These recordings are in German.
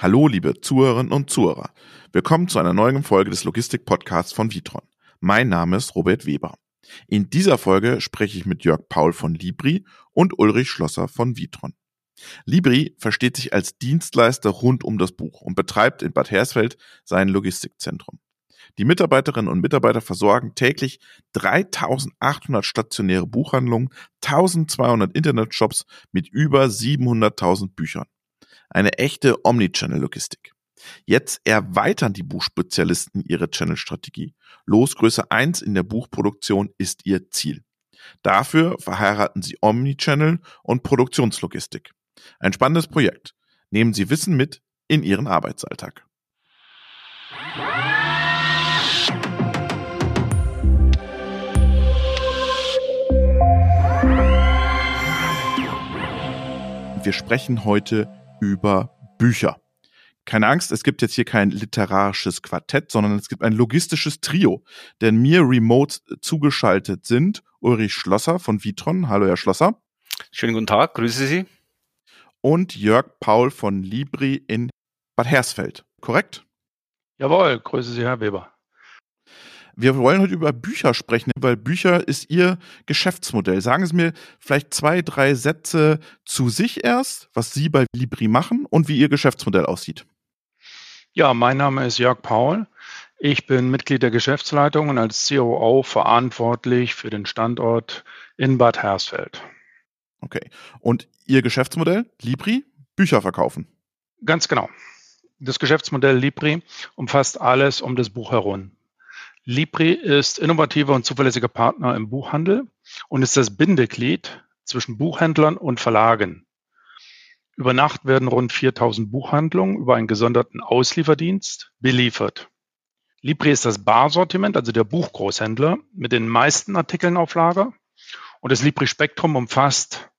Hallo, liebe Zuhörerinnen und Zuhörer. Willkommen zu einer neuen Folge des Logistik-Podcasts von Vitron. Mein Name ist Robert Weber. In dieser Folge spreche ich mit Jörg Paul von Libri und Ulrich Schlosser von Vitron. Libri versteht sich als Dienstleister rund um das Buch und betreibt in Bad Hersfeld sein Logistikzentrum. Die Mitarbeiterinnen und Mitarbeiter versorgen täglich 3800 stationäre Buchhandlungen, 1200 Internetshops mit über 700.000 Büchern. Eine echte Omnichannel-Logistik. Jetzt erweitern die Buchspezialisten ihre Channel-Strategie. Losgröße 1 in der Buchproduktion ist ihr Ziel. Dafür verheiraten sie Omnichannel und Produktionslogistik. Ein spannendes Projekt. Nehmen Sie Wissen mit in Ihren Arbeitsalltag. Wir sprechen heute über Bücher. Keine Angst, es gibt jetzt hier kein literarisches Quartett, sondern es gibt ein logistisches Trio. Denn mir remote zugeschaltet sind Ulrich Schlosser von Vitron. Hallo, Herr Schlosser. Schönen guten Tag, grüße Sie. Und Jörg Paul von Libri in Bad Hersfeld. Korrekt? Jawohl, grüße Sie, Herr Weber. Wir wollen heute über Bücher sprechen, weil Bücher ist Ihr Geschäftsmodell. Sagen Sie mir vielleicht zwei, drei Sätze zu sich erst, was Sie bei Libri machen und wie Ihr Geschäftsmodell aussieht. Ja, mein Name ist Jörg Paul. Ich bin Mitglied der Geschäftsleitung und als COO verantwortlich für den Standort in Bad Hersfeld. Okay. Und Ihr Geschäftsmodell, Libri, Bücher verkaufen? Ganz genau. Das Geschäftsmodell Libri umfasst alles um das Buch herum. Libri ist innovativer und zuverlässiger Partner im Buchhandel und ist das Bindeglied zwischen Buchhändlern und Verlagen. Über Nacht werden rund 4000 Buchhandlungen über einen gesonderten Auslieferdienst beliefert. Libri ist das Barsortiment, also der Buchgroßhändler, mit den meisten Artikeln auf Lager. Und das Libri Spektrum umfasst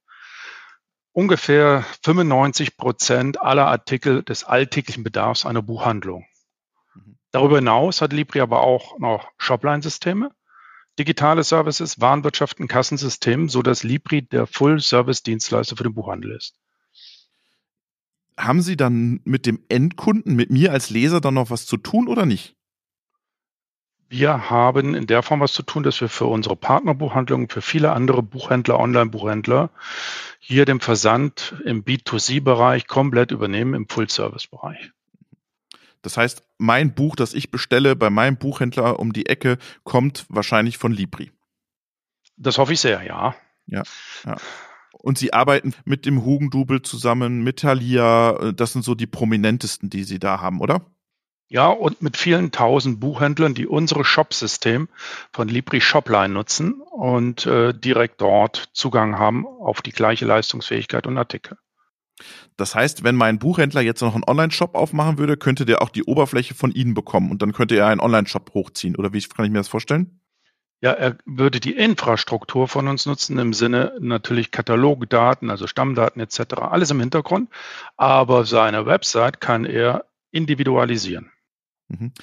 ungefähr 95 Prozent aller Artikel des alltäglichen Bedarfs einer Buchhandlung. Darüber hinaus hat Libri aber auch noch Shopline-Systeme, digitale Services, Warenwirtschaften, Kassensystem, so dass Libri der Full-Service-Dienstleister für den Buchhandel ist. Haben Sie dann mit dem Endkunden, mit mir als Leser dann noch was zu tun oder nicht? Wir haben in der Form was zu tun, dass wir für unsere Partnerbuchhandlungen, für viele andere Buchhändler, Online-Buchhändler hier den Versand im B2C-Bereich komplett übernehmen, im Full-Service-Bereich. Das heißt, mein Buch, das ich bestelle bei meinem Buchhändler um die Ecke, kommt wahrscheinlich von Libri. Das hoffe ich sehr, ja. Ja. ja. Und Sie arbeiten mit dem Hugendubel zusammen, mit Thalia. Das sind so die prominentesten, die Sie da haben, oder? Ja, und mit vielen tausend Buchhändlern, die unsere Shop-System von Libri Shopline nutzen und äh, direkt dort Zugang haben auf die gleiche Leistungsfähigkeit und Artikel. Das heißt, wenn mein Buchhändler jetzt noch einen Online-Shop aufmachen würde, könnte der auch die Oberfläche von Ihnen bekommen und dann könnte er einen Online-Shop hochziehen. Oder wie kann ich mir das vorstellen? Ja, er würde die Infrastruktur von uns nutzen, im Sinne natürlich Katalogdaten, also Stammdaten etc., alles im Hintergrund. Aber seine Website kann er individualisieren. Mhm.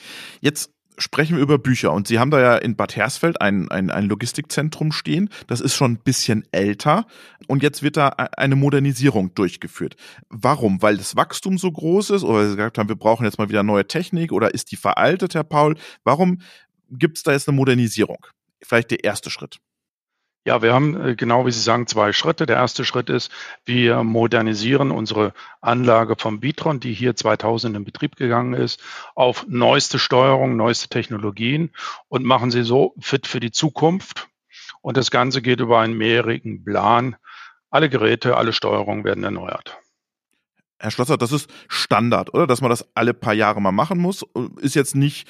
Jetzt sprechen wir über Bücher. Und Sie haben da ja in Bad Hersfeld ein, ein, ein Logistikzentrum stehen. Das ist schon ein bisschen älter. Und jetzt wird da eine Modernisierung durchgeführt. Warum? Weil das Wachstum so groß ist? Oder Sie gesagt haben, wir brauchen jetzt mal wieder neue Technik? Oder ist die veraltet, Herr Paul? Warum gibt es da jetzt eine Modernisierung? Vielleicht der erste Schritt. Ja, wir haben äh, genau wie Sie sagen zwei Schritte. Der erste Schritt ist, wir modernisieren unsere Anlage vom Bitron, die hier 2000 in Betrieb gegangen ist, auf neueste Steuerung, neueste Technologien und machen sie so fit für die Zukunft. Und das Ganze geht über einen mehrjährigen Plan. Alle Geräte, alle Steuerungen werden erneuert. Herr Schlosser, das ist Standard, oder? Dass man das alle paar Jahre mal machen muss. Ist jetzt nicht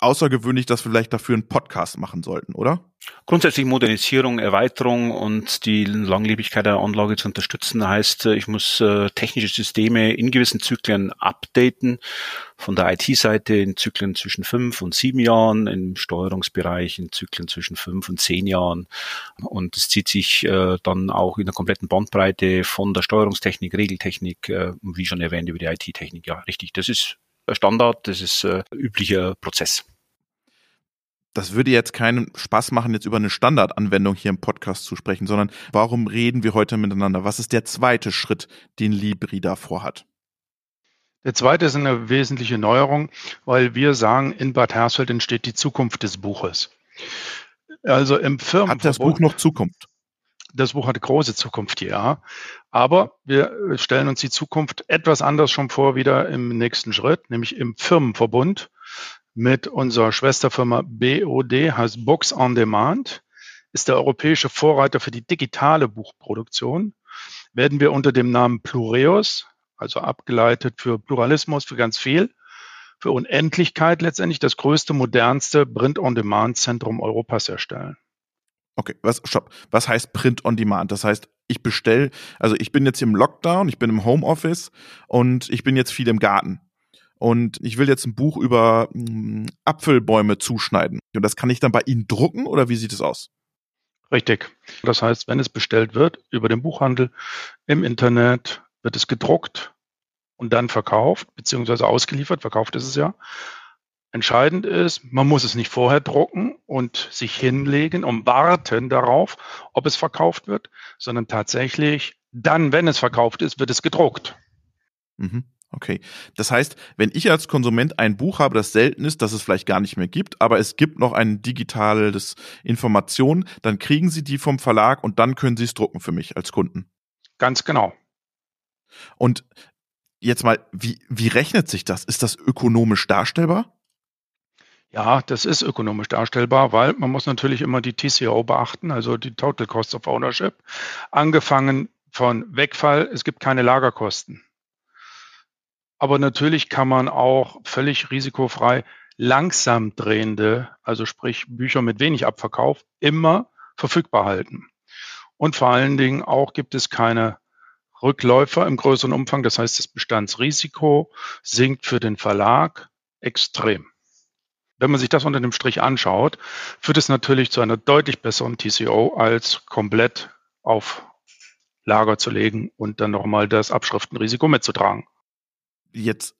außergewöhnlich, dass wir vielleicht dafür einen Podcast machen sollten, oder? Grundsätzlich Modernisierung, Erweiterung und die Langlebigkeit der Anlage zu unterstützen heißt, äh, ich muss äh, technische Systeme in gewissen Zyklen updaten. Von der IT-Seite in Zyklen zwischen fünf und sieben Jahren, im Steuerungsbereich in Zyklen zwischen fünf und zehn Jahren. Und es zieht sich äh, dann auch in der kompletten Bandbreite von der Steuerungstechnik, Regeltechnik, wie schon erwähnt, über die IT-Technik. Ja, richtig. Das ist Standard, das ist äh, üblicher Prozess. Das würde jetzt keinen Spaß machen, jetzt über eine Standardanwendung hier im Podcast zu sprechen, sondern warum reden wir heute miteinander? Was ist der zweite Schritt, den Libri da vorhat? Der zweite ist eine wesentliche Neuerung, weil wir sagen, in Bad Hersfeld entsteht die Zukunft des Buches. Also im Firmen. Hat das Buch noch Zukunft? Das Buch hat große Zukunft, ja. Aber wir stellen uns die Zukunft etwas anders schon vor, wieder im nächsten Schritt, nämlich im Firmenverbund mit unserer Schwesterfirma BOD, heißt Books on Demand, ist der europäische Vorreiter für die digitale Buchproduktion. Werden wir unter dem Namen Plureus, also abgeleitet für Pluralismus, für ganz viel, für Unendlichkeit letztendlich das größte, modernste Print-on-Demand-Zentrum Europas erstellen. Okay, was, stopp. Was heißt Print on Demand? Das heißt, ich bestelle, also ich bin jetzt im Lockdown, ich bin im Homeoffice und ich bin jetzt viel im Garten. Und ich will jetzt ein Buch über mh, hm, Apfelbäume zuschneiden. Und das kann ich dann bei Ihnen drucken oder wie sieht es aus? Richtig. Das heißt, wenn es bestellt wird über den Buchhandel im Internet, wird es gedruckt und dann verkauft, beziehungsweise ausgeliefert, verkauft ist es ja. Entscheidend ist, man muss es nicht vorher drucken und sich hinlegen und warten darauf, ob es verkauft wird, sondern tatsächlich dann, wenn es verkauft ist, wird es gedruckt. Mhm. Okay. Das heißt, wenn ich als Konsument ein Buch habe, das selten ist, das es vielleicht gar nicht mehr gibt, aber es gibt noch ein digitales Information, dann kriegen Sie die vom Verlag und dann können Sie es drucken für mich als Kunden. Ganz genau. Und jetzt mal, wie, wie rechnet sich das? Ist das ökonomisch darstellbar? Ja, das ist ökonomisch darstellbar, weil man muss natürlich immer die TCO beachten, also die Total Cost of Ownership. Angefangen von Wegfall, es gibt keine Lagerkosten. Aber natürlich kann man auch völlig risikofrei langsam drehende, also sprich Bücher mit wenig Abverkauf, immer verfügbar halten. Und vor allen Dingen auch gibt es keine Rückläufer im größeren Umfang. Das heißt, das Bestandsrisiko sinkt für den Verlag extrem. Wenn man sich das unter dem Strich anschaut, führt es natürlich zu einer deutlich besseren TCO, als komplett auf Lager zu legen und dann nochmal das Abschriftenrisiko mitzutragen. Jetzt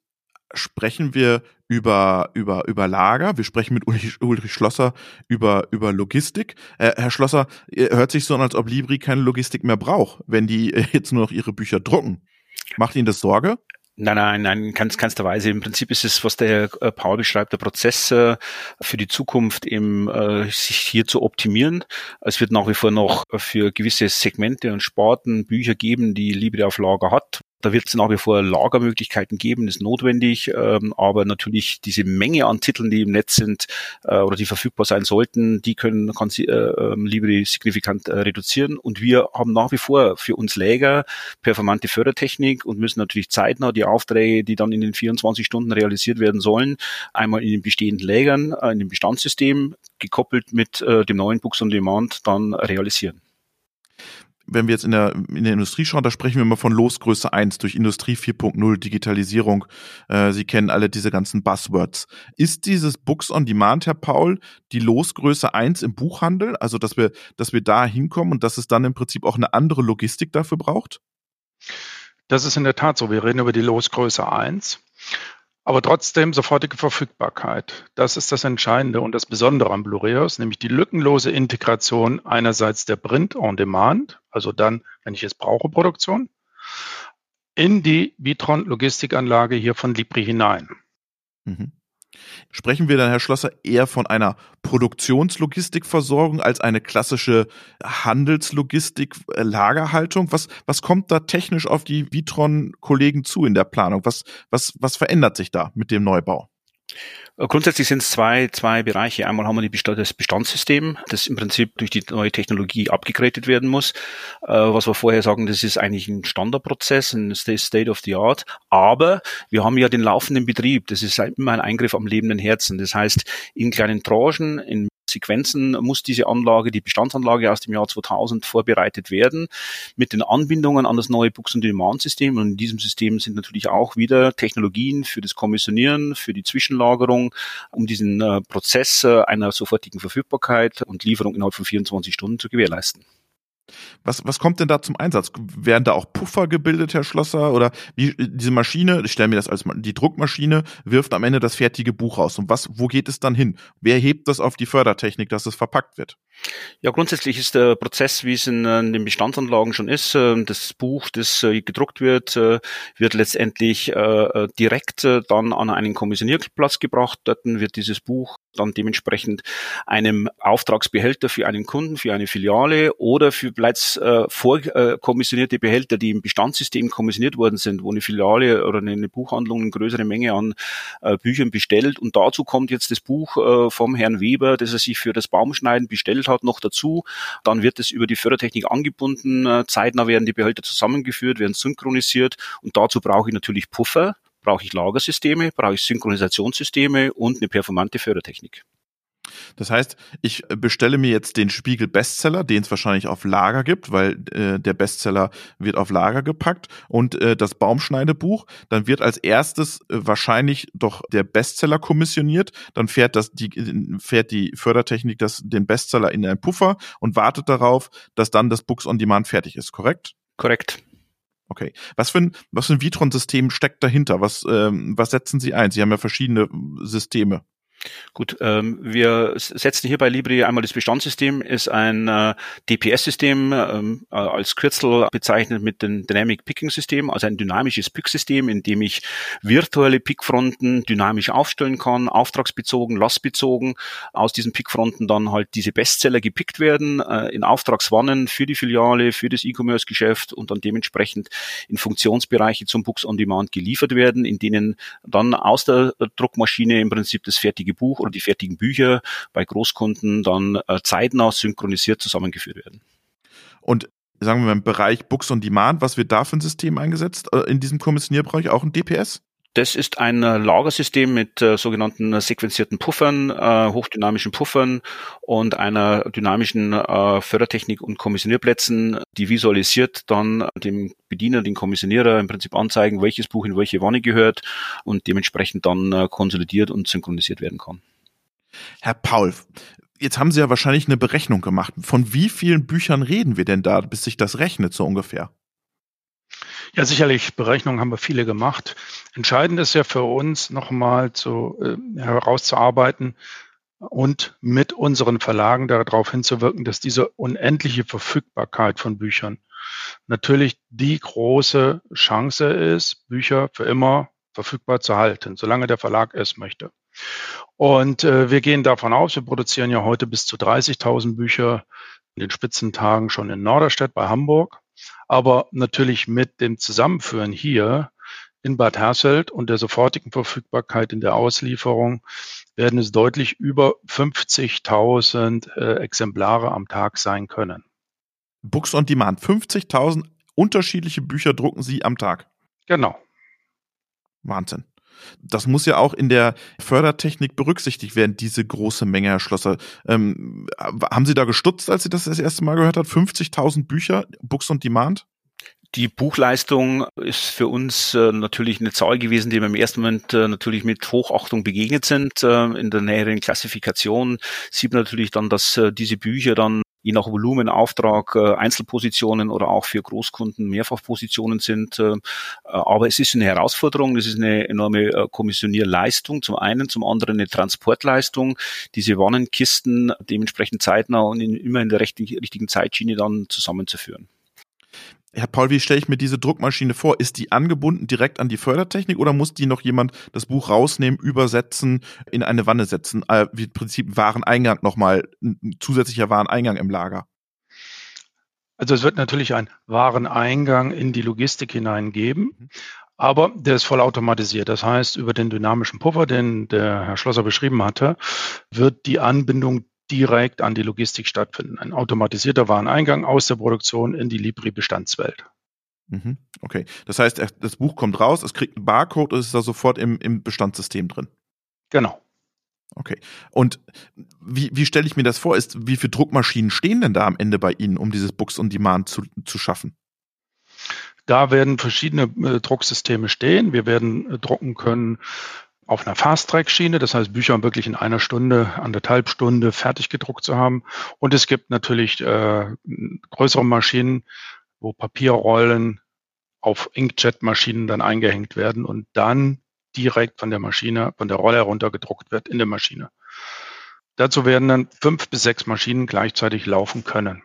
sprechen wir über, über, über Lager. Wir sprechen mit Ulrich, Schlosser über, über Logistik. Äh, Herr Schlosser, hört sich so an, als ob Libri keine Logistik mehr braucht, wenn die jetzt nur noch ihre Bücher drucken. Macht Ihnen das Sorge? Nein, nein, nein, ganz, keinster Weise. Im Prinzip ist es, was der Herr äh, Paul beschreibt, der Prozess äh, für die Zukunft eben äh, sich hier zu optimieren. Es wird nach wie vor noch für gewisse Segmente und Sparten Bücher geben, die Libre auf Lager hat, da wird es nach wie vor Lagermöglichkeiten geben, ist notwendig, ähm, aber natürlich diese Menge an Titeln, die im Netz sind äh, oder die verfügbar sein sollten, die können kann sie, äh, ähm, Libri signifikant äh, reduzieren. Und wir haben nach wie vor für uns Läger performante Fördertechnik und müssen natürlich zeitnah die Aufträge, die dann in den 24 Stunden realisiert werden sollen, einmal in den bestehenden Lägern, äh, in dem Bestandssystem gekoppelt mit äh, dem neuen Books on Demand dann realisieren wenn wir jetzt in der, in der Industrie schauen, da sprechen wir immer von Losgröße 1 durch Industrie 4.0, Digitalisierung. Äh, Sie kennen alle diese ganzen Buzzwords. Ist dieses Books on Demand, Herr Paul, die Losgröße 1 im Buchhandel? Also, dass wir, dass wir da hinkommen und dass es dann im Prinzip auch eine andere Logistik dafür braucht? Das ist in der Tat so. Wir reden über die Losgröße 1. Aber trotzdem sofortige Verfügbarkeit. Das ist das Entscheidende und das Besondere an Blu-rays, nämlich die lückenlose Integration einerseits der Print on Demand, also dann, wenn ich es brauche, Produktion, in die Vitron Logistikanlage hier von Libri hinein. Mhm. Sprechen wir dann, Herr Schlosser, eher von einer Produktionslogistikversorgung als eine klassische Handelslogistik-Lagerhaltung? Was, was kommt da technisch auf die Vitron-Kollegen zu in der Planung? Was, was, was verändert sich da mit dem Neubau? Grundsätzlich sind es zwei, zwei Bereiche. Einmal haben wir die das Bestandssystem, das im Prinzip durch die neue Technologie abgegradet werden muss. Äh, was wir vorher sagen, das ist eigentlich ein Standardprozess, ein State of the Art. Aber wir haben ja den laufenden Betrieb. Das ist immer ein Eingriff am lebenden Herzen. Das heißt, in kleinen Tranchen, in Sequenzen muss diese Anlage, die Bestandsanlage aus dem Jahr 2000 vorbereitet werden mit den Anbindungen an das neue Books- und Demand-System. Und in diesem System sind natürlich auch wieder Technologien für das Kommissionieren, für die Zwischenlagerung, um diesen äh, Prozess äh, einer sofortigen Verfügbarkeit und Lieferung innerhalb von 24 Stunden zu gewährleisten. Was, was kommt denn da zum Einsatz? Werden da auch Puffer gebildet, Herr Schlosser? Oder wie diese Maschine, ich stelle mir das als die Druckmaschine, wirft am Ende das fertige Buch raus. Und was, wo geht es dann hin? Wer hebt das auf die Fördertechnik, dass es verpackt wird? Ja, grundsätzlich ist der Prozess, wie es in, äh, den Bestandsanlagen schon ist, äh, das Buch, das äh, gedruckt wird, wird letztendlich direkt dann an einen Kommissionierplatz gebracht. Dort wird dieses Buch dann dementsprechend einem Auftragsbehälter für einen Kunden, für eine Filiale oder für bereits vorkommissionierte Behälter, die im Bestandssystem kommissioniert worden sind, wo eine Filiale oder eine Buchhandlung eine größere Menge an Büchern bestellt. Und dazu kommt jetzt das Buch vom Herrn Weber, das er sich für das Baumschneiden bestellt hat, noch dazu. Dann wird es über die Fördertechnik angebunden. Äh, zeitnah werden die Behälter zusammengeführt, werden synchronisiert. Und dazu brauche ich natürlich Puffer brauche ich Lagersysteme, brauche ich Synchronisationssysteme und eine performante Fördertechnik. Das heißt, ich bestelle mir jetzt den Spiegel Bestseller, den es wahrscheinlich auf Lager gibt, weil äh, der Bestseller wird auf Lager gepackt und äh, das Baumschneidebuch, dann wird als erstes äh, wahrscheinlich doch der Bestseller kommissioniert, dann fährt das die fährt die Fördertechnik das den Bestseller in einen Puffer und wartet darauf, dass dann das Books on Demand fertig ist, korrekt? Korrekt. Okay. Was für ein, was für ein Vitron-System steckt dahinter? Was, ähm, was setzen Sie ein? Sie haben ja verschiedene Systeme. Gut, ähm, wir setzen hier bei Libri einmal das Bestandssystem, ist ein äh, DPS-System, ähm, äh, als Kürzel bezeichnet mit dem Dynamic Picking System, also ein dynamisches Pick-System, in dem ich virtuelle Pickfronten dynamisch aufstellen kann, auftragsbezogen, lastbezogen, aus diesen Pickfronten dann halt diese Bestseller gepickt werden, äh, in Auftragswannen für die Filiale, für das E-Commerce-Geschäft und dann dementsprechend in Funktionsbereiche zum Books on Demand geliefert werden, in denen dann aus der Druckmaschine im Prinzip das fertige Buch oder die fertigen Bücher bei Großkunden dann äh, zeitnah synchronisiert zusammengeführt werden. Und sagen wir mal im Bereich Books on Demand, was wird da für ein System eingesetzt äh, in diesem Kommissionierbereich? Auch ein DPS? Das ist ein äh, Lagersystem mit äh, sogenannten äh, sequenzierten Puffern, äh, hochdynamischen Puffern und einer dynamischen äh, Fördertechnik und Kommissionierplätzen, die visualisiert dann dem Bediener, den Kommissionierer im Prinzip anzeigen, welches Buch in welche Wanne gehört und dementsprechend dann äh, konsolidiert und synchronisiert werden kann. Herr Paul, jetzt haben Sie ja wahrscheinlich eine Berechnung gemacht. Von wie vielen Büchern reden wir denn da, bis sich das rechnet so ungefähr? Ja, sicherlich, Berechnungen haben wir viele gemacht. Entscheidend ist ja für uns nochmal zu, äh, herauszuarbeiten und mit unseren Verlagen darauf hinzuwirken, dass diese unendliche Verfügbarkeit von Büchern natürlich die große Chance ist, Bücher für immer verfügbar zu halten, solange der Verlag es möchte. Und äh, wir gehen davon aus, wir produzieren ja heute bis zu 30.000 Bücher in den Spitzentagen schon in Norderstedt bei Hamburg. Aber natürlich mit dem Zusammenführen hier in Bad Hersfeld und der sofortigen Verfügbarkeit in der Auslieferung werden es deutlich über 50.000 äh, Exemplare am Tag sein können. Books on Demand, 50.000 unterschiedliche Bücher drucken Sie am Tag. Genau. Wahnsinn. Das muss ja auch in der Fördertechnik berücksichtigt werden, diese große Menge, Herr Schlosser. Ähm, haben Sie da gestutzt, als Sie das das erste Mal gehört hat? 50.000 Bücher, Books on Demand? Die Buchleistung ist für uns äh, natürlich eine Zahl gewesen, die wir im ersten Moment äh, natürlich mit Hochachtung begegnet sind. Äh, in der näheren Klassifikation sieht man natürlich dann, dass äh, diese Bücher dann je nach Volumenauftrag äh, Einzelpositionen oder auch für Großkunden Mehrfachpositionen sind. Äh, aber es ist eine Herausforderung, es ist eine enorme äh, Kommissionierleistung zum einen, zum anderen eine Transportleistung, diese Wannenkisten dementsprechend zeitnah und immer in der richtigen Zeitschiene dann zusammenzuführen. Herr Paul, wie stelle ich mir diese Druckmaschine vor? Ist die angebunden direkt an die Fördertechnik oder muss die noch jemand das Buch rausnehmen, übersetzen, in eine Wanne setzen? Äh, wie im Prinzip Wareneingang nochmal, ein zusätzlicher Wareneingang im Lager. Also es wird natürlich ein Wareneingang in die Logistik hinein geben, mhm. aber der ist voll automatisiert. Das heißt, über den dynamischen Puffer, den der Herr Schlosser beschrieben hatte, wird die Anbindung direkt an die Logistik stattfinden. Ein automatisierter Wareneingang aus der Produktion in die Libri-Bestandswelt. Mhm. Okay. Das heißt, das Buch kommt raus, es kriegt einen Barcode und es ist da sofort im, im Bestandssystem drin. Genau. Okay. Und wie, wie stelle ich mir das vor? Ist, wie viele Druckmaschinen stehen denn da am Ende bei Ihnen, um dieses Books on Demand zu, zu schaffen? Da werden verschiedene äh, Drucksysteme stehen. Wir werden äh, drucken können auf einer Fast-Track-Schiene, das heißt Bücher wirklich in einer Stunde, anderthalb Stunde fertig gedruckt zu haben. Und es gibt natürlich äh, größere Maschinen, wo Papierrollen auf Inkjet-Maschinen dann eingehängt werden und dann direkt von der Maschine, von der Rolle herunter gedruckt wird in der Maschine. Dazu werden dann fünf bis sechs Maschinen gleichzeitig laufen können.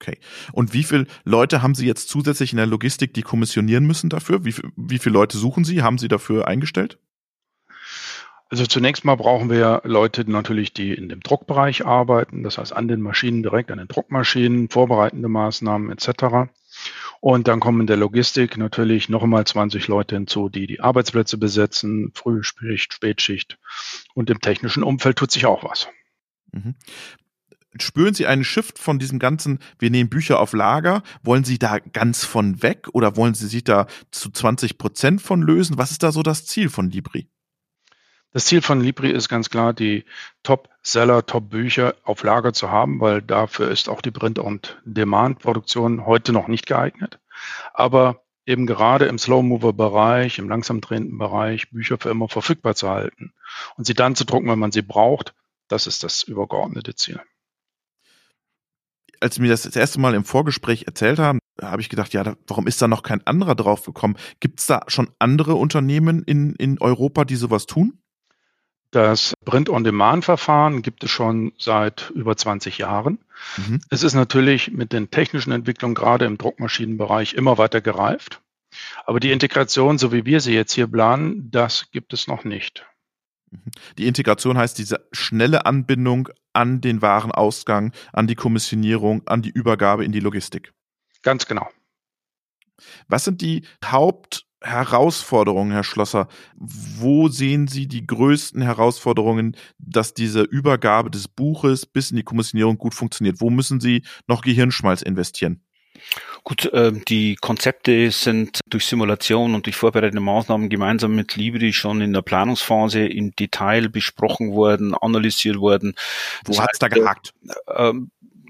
Okay. Und wie viele Leute haben Sie jetzt zusätzlich in der Logistik, die kommissionieren müssen dafür? Wie, wie viele Leute suchen Sie? Haben Sie dafür eingestellt? Also zunächst mal brauchen wir Leute natürlich, die in dem Druckbereich arbeiten, das heißt an den Maschinen direkt, an den Druckmaschinen, vorbereitende Maßnahmen etc. Und dann kommen in der Logistik natürlich noch einmal 20 Leute hinzu, die die Arbeitsplätze besetzen, Frühschicht, Spätschicht. Und im technischen Umfeld tut sich auch was. Mhm. Spüren Sie einen Shift von diesem ganzen, wir nehmen Bücher auf Lager? Wollen Sie da ganz von weg oder wollen Sie sich da zu 20 Prozent von lösen? Was ist da so das Ziel von Libri? Das Ziel von Libri ist ganz klar, die Top-Seller, Top-Bücher auf Lager zu haben, weil dafür ist auch die Print- und Demand-Produktion heute noch nicht geeignet. Aber eben gerade im Slow-Mover-Bereich, im langsam drehenden Bereich, Bücher für immer verfügbar zu halten und sie dann zu drucken, wenn man sie braucht, das ist das übergeordnete Ziel. Als Sie mir das das erste Mal im Vorgespräch erzählt haben, habe ich gedacht, ja, warum ist da noch kein anderer drauf gekommen? Gibt es da schon andere Unternehmen in, in Europa, die sowas tun? Das Print-on-Demand-Verfahren gibt es schon seit über 20 Jahren. Mhm. Es ist natürlich mit den technischen Entwicklungen gerade im Druckmaschinenbereich immer weiter gereift. Aber die Integration, so wie wir sie jetzt hier planen, das gibt es noch nicht. Mhm. Die Integration heißt diese schnelle Anbindung an den Warenausgang, an die Kommissionierung, an die Übergabe in die Logistik. Ganz genau. Was sind die Haupt Herausforderungen, Herr Schlosser? Wo sehen Sie die größten Herausforderungen, dass diese Übergabe des Buches bis in die Kommissionierung gut funktioniert? Wo müssen Sie noch Gehirnschmalz investieren? Gut, äh, die Konzepte sind durch Simulation und durch vorbereitende Maßnahmen gemeinsam mit Libri schon in der Planungsphase im Detail besprochen worden, analysiert worden. Wo hat's da gehakt? Äh,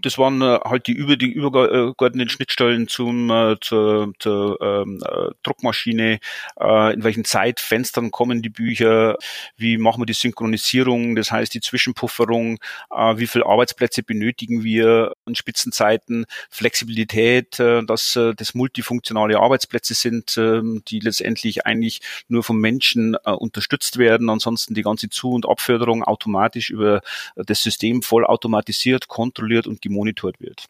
das waren äh, halt die über die übergeordneten Schnittstellen zum äh, zur, zur ähm, äh, Druckmaschine, äh, in welchen Zeitfenstern kommen die Bücher, wie machen wir die Synchronisierung, das heißt die Zwischenpufferung, äh, wie viele Arbeitsplätze benötigen wir an Spitzenzeiten, Flexibilität, äh, dass äh, das multifunktionale Arbeitsplätze sind, äh, die letztendlich eigentlich nur vom Menschen äh, unterstützt werden, ansonsten die ganze Zu- und Abförderung automatisch über das System voll automatisiert, kontrolliert und gemonitort wird.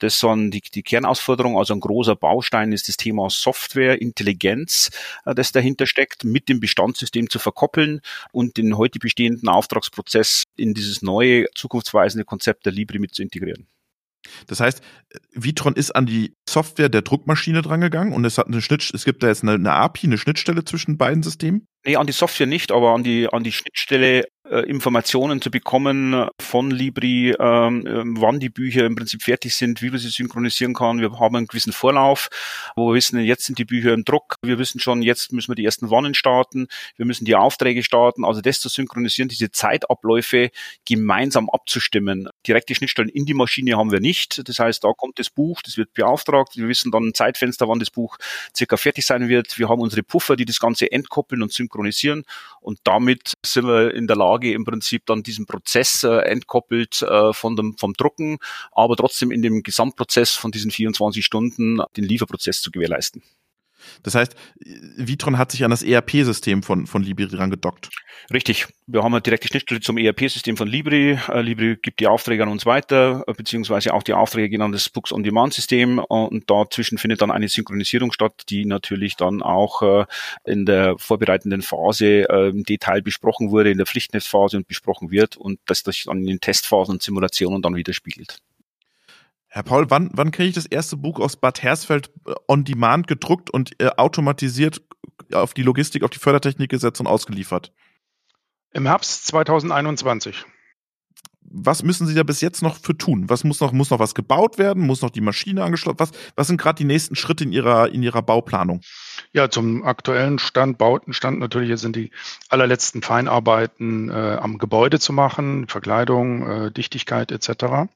Das sind die, die Kernausforderungen. Also ein großer Baustein ist das Thema Software, Intelligenz, äh, das dahinter steckt, mit dem Bestandssystem zu verkoppeln und den heute bestehenden Auftragsprozess in dieses neue, zukunftsweisende Konzept der Libri mit zu integrieren. Das heißt, Vitron ist an die Software der Druckmaschine drangegangen und es hat eine Schnitt, es gibt da jetzt eine, eine API, eine Schnittstelle zwischen beiden Systemen? Nee, an die Software nicht, aber an die, an die Schnittstelle Informationen zu bekommen von Libri, ähm, ähm, wann die Bücher im Prinzip fertig sind, wie wir sie synchronisieren kann. Wir haben einen gewissen Vorlauf, wo wir wissen, jetzt sind die Bücher im Druck. Wir wissen schon, jetzt müssen wir die ersten Wannen starten. Wir müssen die Aufträge starten. Also das zu synchronisieren, diese Zeitabläufe gemeinsam abzustimmen. Direkte Schnittstellen in die Maschine haben wir nicht. Das heißt, da kommt das Buch, das wird beauftragt. Wir wissen dann ein Zeitfenster, wann das Buch circa fertig sein wird. Wir haben unsere Puffer, die das Ganze entkoppeln und synchronisieren. Und damit sind wir in der Lage, Lage im Prinzip dann diesen Prozess äh, entkoppelt äh, von dem, vom Drucken, aber trotzdem in dem Gesamtprozess von diesen 24 Stunden den Lieferprozess zu gewährleisten. Das heißt, Vitron hat sich an das ERP-System von, von Libri dran gedockt. Richtig. Wir haben eine direkte Schnittstelle zum ERP-System von Libri. Äh, Libri gibt die Aufträge an uns weiter, äh, beziehungsweise auch die Aufträge gehen an das Books-on-Demand-System und dazwischen findet dann eine Synchronisierung statt, die natürlich dann auch äh, in der vorbereitenden Phase im Detail besprochen wurde, in der Pflichtnetzphase und besprochen wird und das sich dann in den Testphasen und Simulationen dann widerspiegelt. Herr Paul, wann, wann kriege ich das erste Buch aus Bad Hersfeld äh, on demand gedruckt und äh, automatisiert auf die Logistik, auf die Fördertechnik gesetzt und ausgeliefert? Im Herbst 2021. Was müssen Sie da bis jetzt noch für tun? Was muss noch, muss noch was gebaut werden? Muss noch die Maschine angeschlossen? Was, was sind gerade die nächsten Schritte in Ihrer, in Ihrer Bauplanung? Ja, zum aktuellen Stand, Bautenstand natürlich sind die allerletzten Feinarbeiten äh, am Gebäude zu machen, Verkleidung, äh, Dichtigkeit etc.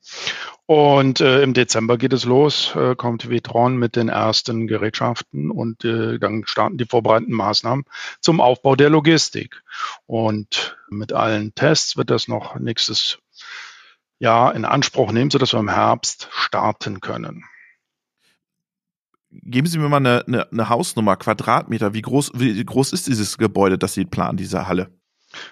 Und äh, im Dezember geht es los, äh, kommt Vitron mit den ersten Gerätschaften und äh, dann starten die vorbereitenden Maßnahmen zum Aufbau der Logistik. Und mit allen Tests wird das noch nächstes Jahr in Anspruch nehmen, sodass wir im Herbst starten können. Geben Sie mir mal eine, eine, eine Hausnummer, Quadratmeter. Wie groß, wie groß ist dieses Gebäude, das Sie planen, diese Halle?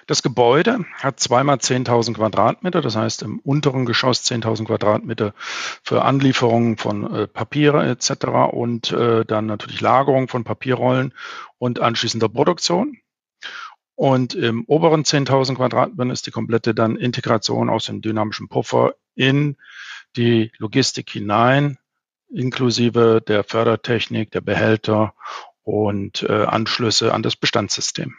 Das Gebäude hat zweimal 10.000 Quadratmeter, das heißt im unteren Geschoss 10.000 Quadratmeter für Anlieferungen von äh, Papiere etc. und äh, dann natürlich Lagerung von Papierrollen und anschließender Produktion. Und im oberen 10.000 Quadratmetern ist die komplette dann Integration aus dem dynamischen Puffer in die Logistik hinein, inklusive der Fördertechnik, der Behälter und äh, Anschlüsse an das Bestandssystem.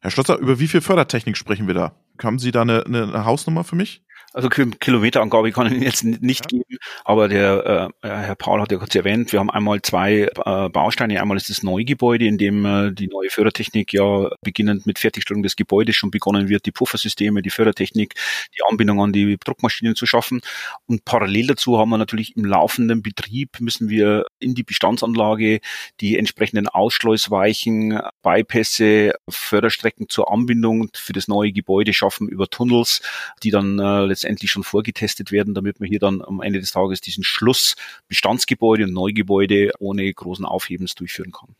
Herr Schlosser, über wie viel Fördertechnik sprechen wir da? Haben Sie da eine, eine Hausnummer für mich? Also Kilometerangabe kann ich Ihnen jetzt nicht ja. geben, aber der äh, Herr Paul hat ja kurz erwähnt, wir haben einmal zwei äh, Bausteine. Einmal ist das Neugebäude, in dem äh, die neue Fördertechnik ja beginnend mit Fertigstellung des Gebäudes schon begonnen wird, die Puffersysteme, die Fördertechnik, die Anbindung an die Druckmaschinen zu schaffen. Und parallel dazu haben wir natürlich im laufenden Betrieb müssen wir in die Bestandsanlage die entsprechenden Ausschleusweichen, Bypässe, Förderstrecken zur Anbindung für das neue Gebäude schaffen über Tunnels, die dann äh, letztendlich schon vorgetestet werden, damit man hier dann am Ende des Tages diesen Schluss Bestandsgebäude und Neugebäude ohne großen Aufhebens durchführen kann.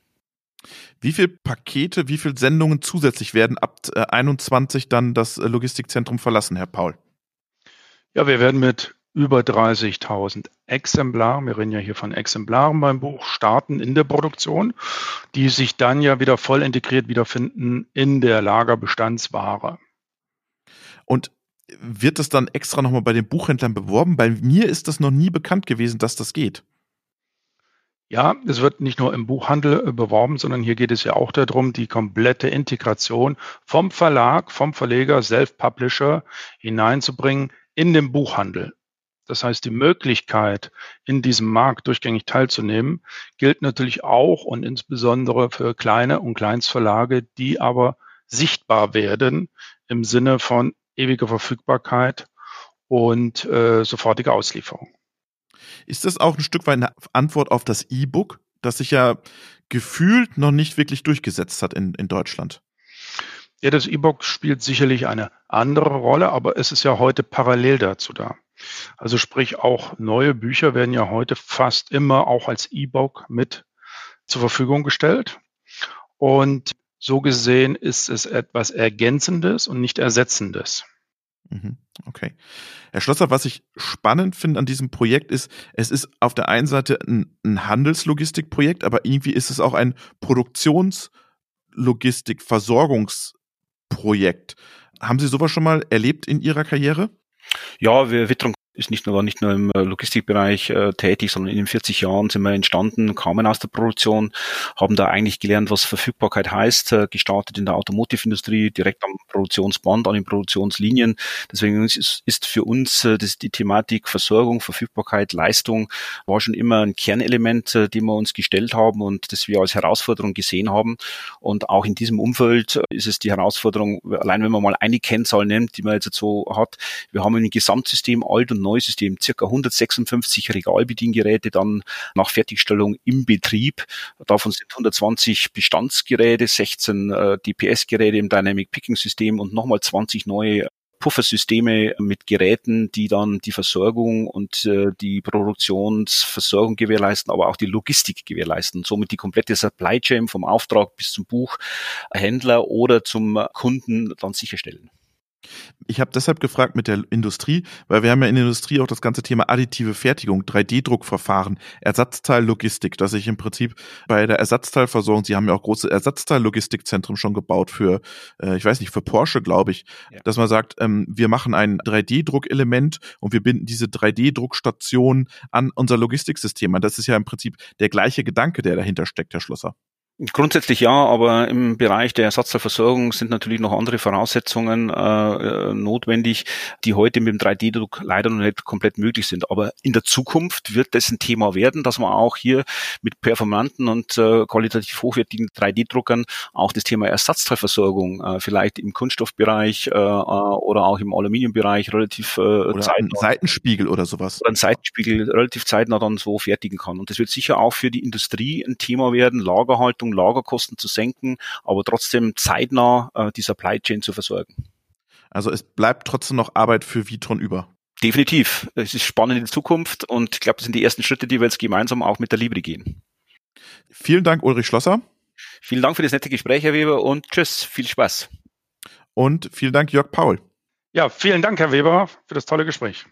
Wie viele Pakete, wie viele Sendungen zusätzlich werden ab äh, 21 dann das äh, Logistikzentrum verlassen, Herr Paul? Ja, wir werden mit über 30.000 Exemplaren, wir reden ja hier von Exemplaren beim Buch, starten in der Produktion, die sich dann ja wieder voll integriert wiederfinden in der Lagerbestandsware. Und wird das dann extra nochmal bei den Buchhändlern beworben? Bei mir ist das noch nie bekannt gewesen, dass das geht. Ja, es wird nicht nur im Buchhandel äh, beworben, sondern hier geht es ja auch darum, die komplette Integration vom Verlag, vom Verleger, Self-Publisher hineinzubringen in den Buchhandel. Das heißt, die Möglichkeit, in diesem Markt durchgängig teilzunehmen, gilt natürlich auch und insbesondere für kleine und Kleinstverlage, die aber sichtbar werden im Sinne von ewige Verfügbarkeit und äh, sofortige Auslieferung. Ist das auch ein Stück weit eine Antwort auf das E-Book, das sich ja gefühlt noch nicht wirklich durchgesetzt hat in, in Deutschland? Ja, das E-Book spielt sicherlich eine andere Rolle, aber es ist ja heute parallel dazu da. Also sprich, auch neue Bücher werden ja heute fast immer auch als E-Book mit zur Verfügung gestellt. Und so gesehen ist es etwas Ergänzendes und nicht Ersetzendes. Mhm, okay. Herr Schlosser, was ich spannend finde an diesem Projekt ist, es ist auf der einen Seite ein, ein Handelslogistikprojekt, aber irgendwie ist es auch ein Produktionslogistik, Versorgungsprojekt. Haben Sie sowas schon mal erlebt in Ihrer Karriere? Ja, wir ist nicht nur, war nicht nur im äh, Logistikbereich äh, tätig, sondern in den 40 Jahren sind wir entstanden, kamen aus der Produktion, haben da eigentlich gelernt, was Verfügbarkeit heißt, äh, gestartet in der Automotive-Industrie, direkt am Produktionsband, an den Produktionslinien. Deswegen ist, ist für uns äh, das, die Thematik Versorgung, Verfügbarkeit, Leistung war schon immer ein Kernelement, äh, dem wir uns gestellt haben und das wir als Herausforderung gesehen haben. Und auch in diesem Umfeld ist es die Herausforderung, allein wenn man mal eine Kennzahl nimmt, die man jetzt so hat, wir haben ein Gesamtsystem alt und Neusystem circa 156 Regalbediengeräte dann nach Fertigstellung im Betrieb. Davon sind 120 Bestandsgeräte, 16 äh, DPS-Geräte im Dynamic Picking System und nochmal 20 neue Puffersysteme mit Geräten, die dann die Versorgung und äh, die Produktionsversorgung gewährleisten, aber auch die Logistik gewährleisten. Somit die komplette Supply Chain vom Auftrag bis zum Buchhändler oder zum Kunden dann sicherstellen. Ich habe deshalb gefragt mit der Industrie, weil wir haben ja in der Industrie auch das ganze Thema additive Fertigung, 3D-Druckverfahren, Ersatzteillogistik, dass ich im Prinzip bei der Ersatzteilversorgung, Sie haben ja auch große Ersatzteillogistikzentren schon gebaut für, äh, ich weiß nicht, für Porsche, glaube ich, ja. dass man sagt, ähm, wir machen ein 3D-Druckelement und wir binden diese 3D-Druckstation an unser Logistiksystem an. Das ist ja im Prinzip der gleiche Gedanke, der dahinter steckt, Herr Schlosser. Grundsätzlich ja, aber im Bereich der Ersatzteilversorgung sind natürlich noch andere Voraussetzungen äh, äh notwendig, die heute mit dem 3D-Druck leider noch nicht komplett möglich sind. Aber in der Zukunft wird das ein Thema werden, dass man auch hier mit performanten und äh, qualitativ hochwertigen 3D-Druckern auch das Thema Ersatzteilversorgung äh, vielleicht im Kunststoffbereich äh, äh, oder auch im Aluminiumbereich relativ äh, oder zeitnah, Seitenspiegel oder sowas. Oder ein Seitenspiegel relativ zeitnah dann so fertigen kann. Und das wird sicher auch für die Industrie ein Thema werden, Lagerhaltung Richtung Lagerkosten zu senken, aber trotzdem zeitnah äh, die Supply Chain zu versorgen. Also es bleibt trotzdem noch Arbeit für Vitron über. Definitiv. Es ist spannend in Zukunft und ich glaube, das sind die ersten Schritte, die wir jetzt gemeinsam auch mit der Libri gehen. Vielen Dank, Ulrich Schlosser. Vielen Dank für das nette Gespräch, Herr Weber, und tschüss, viel Spaß. und vielen Dank, Jörg Paul. Ja, vielen Dank, Herr Weber, für das tolle Gespräch.